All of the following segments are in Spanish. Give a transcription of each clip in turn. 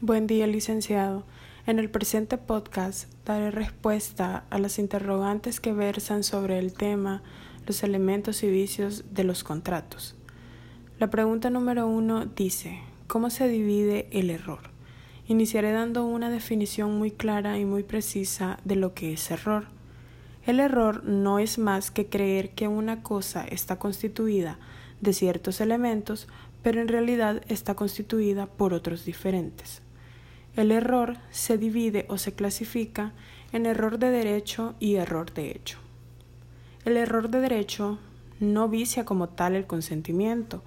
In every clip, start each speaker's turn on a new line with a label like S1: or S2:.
S1: Buen día, licenciado. En el presente podcast daré respuesta a las interrogantes que versan sobre el tema los elementos y vicios de los contratos. La pregunta número uno dice, ¿cómo se divide el error? Iniciaré dando una definición muy clara y muy precisa de lo que es error. El error no es más que creer que una cosa está constituida de ciertos elementos, pero en realidad está constituida por otros diferentes. El error se divide o se clasifica en error de derecho y error de hecho. El error de derecho no vicia como tal el consentimiento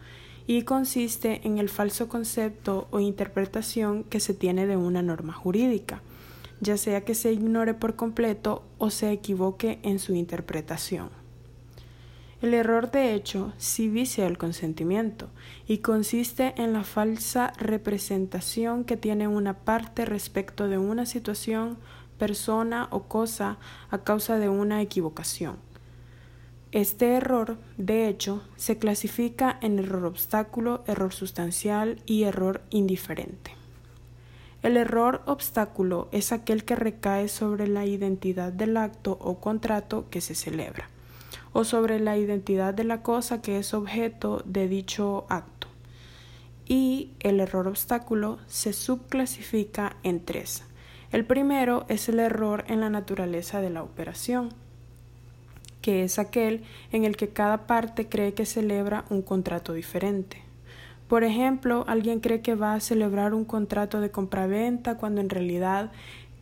S1: y consiste en el falso concepto o interpretación que se tiene de una norma jurídica, ya sea que se ignore por completo o se equivoque en su interpretación. El error de hecho sí vicia el consentimiento y consiste en la falsa representación que tiene una parte respecto de una situación, persona o cosa a causa de una equivocación este error, de hecho, se clasifica en error obstáculo, error sustancial y error indiferente. El error obstáculo es aquel que recae sobre la identidad del acto o contrato que se celebra, o sobre la identidad de la cosa que es objeto de dicho acto. Y el error obstáculo se subclasifica en tres. El primero es el error en la naturaleza de la operación que es aquel en el que cada parte cree que celebra un contrato diferente. Por ejemplo, alguien cree que va a celebrar un contrato de compraventa cuando en realidad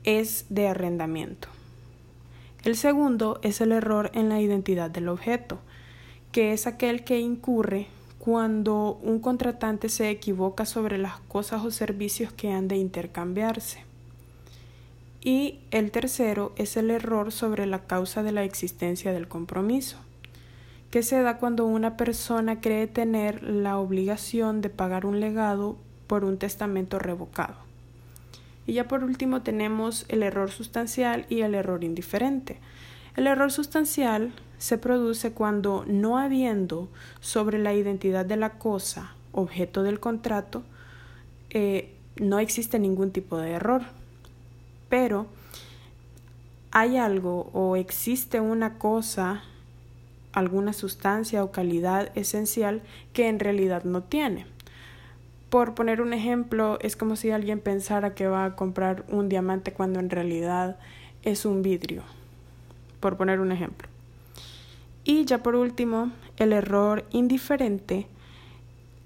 S1: es de arrendamiento. El segundo es el error en la identidad del objeto, que es aquel que incurre cuando un contratante se equivoca sobre las cosas o servicios que han de intercambiarse. Y el tercero es el error sobre la causa de la existencia del compromiso, que se da cuando una persona cree tener la obligación de pagar un legado por un testamento revocado. Y ya por último tenemos el error sustancial y el error indiferente. El error sustancial se produce cuando, no habiendo sobre la identidad de la cosa objeto del contrato, eh, no existe ningún tipo de error pero hay algo o existe una cosa, alguna sustancia o calidad esencial que en realidad no tiene. Por poner un ejemplo, es como si alguien pensara que va a comprar un diamante cuando en realidad es un vidrio. Por poner un ejemplo. Y ya por último, el error indiferente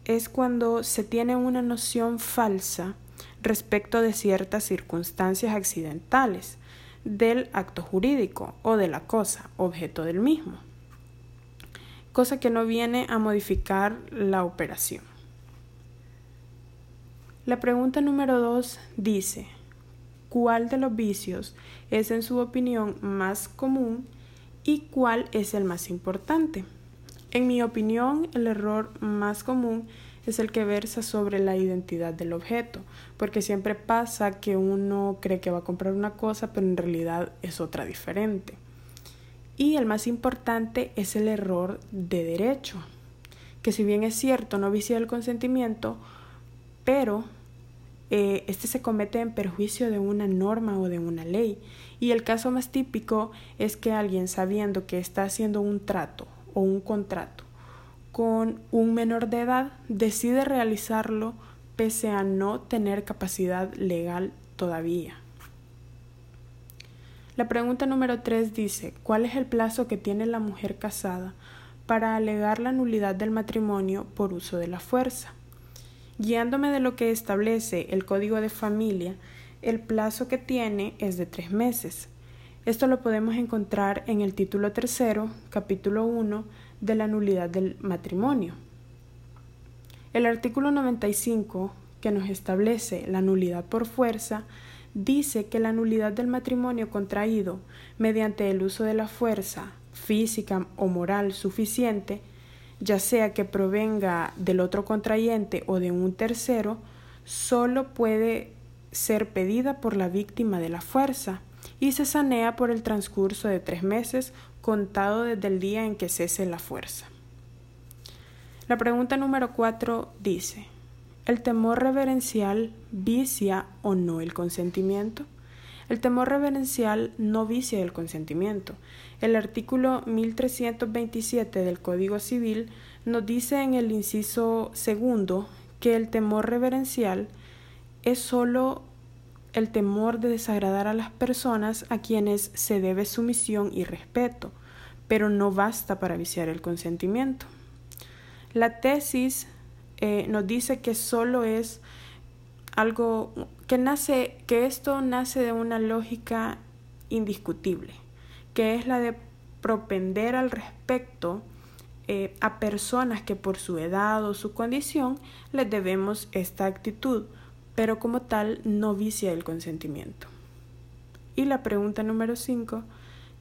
S1: es cuando se tiene una noción falsa respecto de ciertas circunstancias accidentales del acto jurídico o de la cosa, objeto del mismo, cosa que no viene a modificar la operación. La pregunta número dos dice, ¿cuál de los vicios es en su opinión más común y cuál es el más importante? En mi opinión, el error más común es el que versa sobre la identidad del objeto, porque siempre pasa que uno cree que va a comprar una cosa, pero en realidad es otra diferente. Y el más importante es el error de derecho, que si bien es cierto, no vicia el consentimiento, pero eh, este se comete en perjuicio de una norma o de una ley. Y el caso más típico es que alguien sabiendo que está haciendo un trato o un contrato con un menor de edad decide realizarlo pese a no tener capacidad legal todavía. La pregunta número 3 dice, ¿cuál es el plazo que tiene la mujer casada para alegar la nulidad del matrimonio por uso de la fuerza? Guiándome de lo que establece el Código de Familia, el plazo que tiene es de tres meses. Esto lo podemos encontrar en el título tercero, capítulo 1 de la nulidad del matrimonio. El artículo 95, que nos establece la nulidad por fuerza, dice que la nulidad del matrimonio contraído mediante el uso de la fuerza física o moral suficiente, ya sea que provenga del otro contrayente o de un tercero, solo puede ser pedida por la víctima de la fuerza y se sanea por el transcurso de tres meses contado desde el día en que cese la fuerza. La pregunta número cuatro dice, ¿El temor reverencial vicia o no el consentimiento? El temor reverencial no vicia el consentimiento. El artículo 1327 del Código Civil nos dice en el inciso segundo que el temor reverencial es sólo el temor de desagradar a las personas a quienes se debe sumisión y respeto, pero no basta para viciar el consentimiento. La tesis eh, nos dice que solo es algo que nace, que esto nace de una lógica indiscutible, que es la de propender al respecto eh, a personas que por su edad o su condición les debemos esta actitud, pero como tal no vicia el consentimiento. Y la pregunta número 5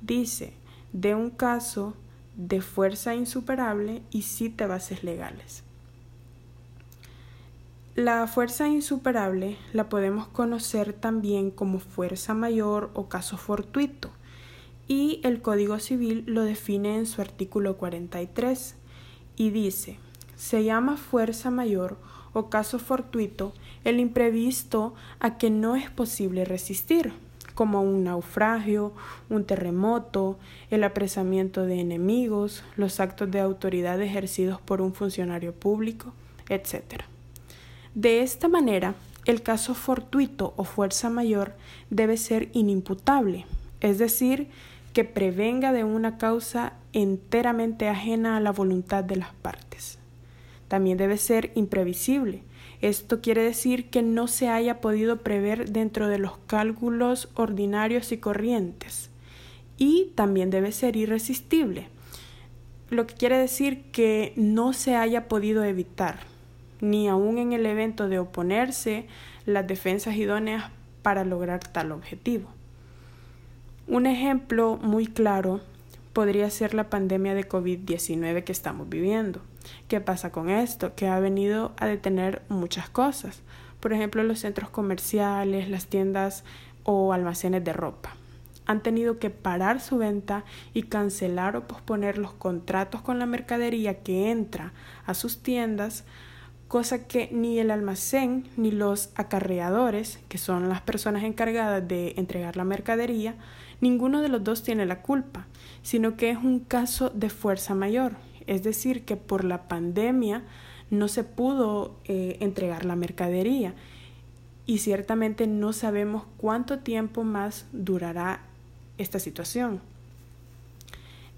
S1: dice, de un caso de fuerza insuperable y siete bases legales. La fuerza insuperable la podemos conocer también como fuerza mayor o caso fortuito, y el Código Civil lo define en su artículo 43 y dice, se llama fuerza mayor o caso fortuito el imprevisto a que no es posible resistir, como un naufragio, un terremoto, el apresamiento de enemigos, los actos de autoridad ejercidos por un funcionario público, etc. De esta manera, el caso fortuito o fuerza mayor debe ser inimputable, es decir, que prevenga de una causa enteramente ajena a la voluntad de las partes. También debe ser imprevisible. Esto quiere decir que no se haya podido prever dentro de los cálculos ordinarios y corrientes. Y también debe ser irresistible, lo que quiere decir que no se haya podido evitar ni aun en el evento de oponerse las defensas idóneas para lograr tal objetivo. Un ejemplo muy claro podría ser la pandemia de COVID-19 que estamos viviendo. ¿Qué pasa con esto? Que ha venido a detener muchas cosas. Por ejemplo, los centros comerciales, las tiendas o almacenes de ropa. Han tenido que parar su venta y cancelar o posponer los contratos con la mercadería que entra a sus tiendas cosa que ni el almacén ni los acarreadores, que son las personas encargadas de entregar la mercadería, ninguno de los dos tiene la culpa, sino que es un caso de fuerza mayor, es decir, que por la pandemia no se pudo eh, entregar la mercadería y ciertamente no sabemos cuánto tiempo más durará esta situación.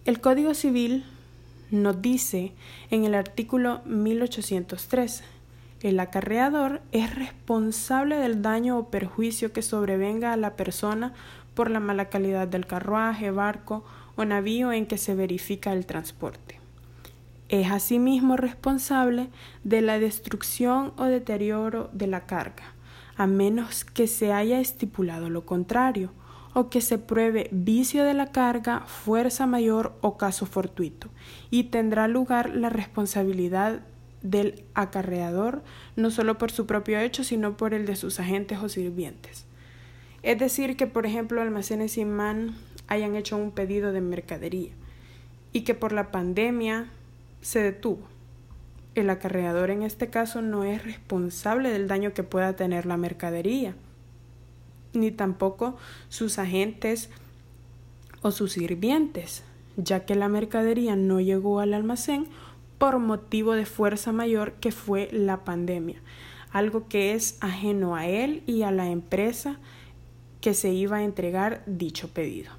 S1: El Código Civil nos dice en el artículo 1803, el acarreador es responsable del daño o perjuicio que sobrevenga a la persona por la mala calidad del carruaje, barco o navío en que se verifica el transporte. Es asimismo responsable de la destrucción o deterioro de la carga, a menos que se haya estipulado lo contrario, o que se pruebe vicio de la carga, fuerza mayor o caso fortuito, y tendrá lugar la responsabilidad del acarreador no solo por su propio hecho, sino por el de sus agentes o sirvientes. Es decir, que por ejemplo almacenes Imán hayan hecho un pedido de mercadería y que por la pandemia se detuvo. El acarreador en este caso no es responsable del daño que pueda tener la mercadería, ni tampoco sus agentes o sus sirvientes, ya que la mercadería no llegó al almacén por motivo de fuerza mayor que fue la pandemia, algo que es ajeno a él y a la empresa que se iba a entregar dicho pedido.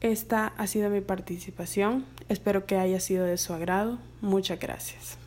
S1: Esta ha sido mi participación, espero que haya sido de su agrado, muchas gracias.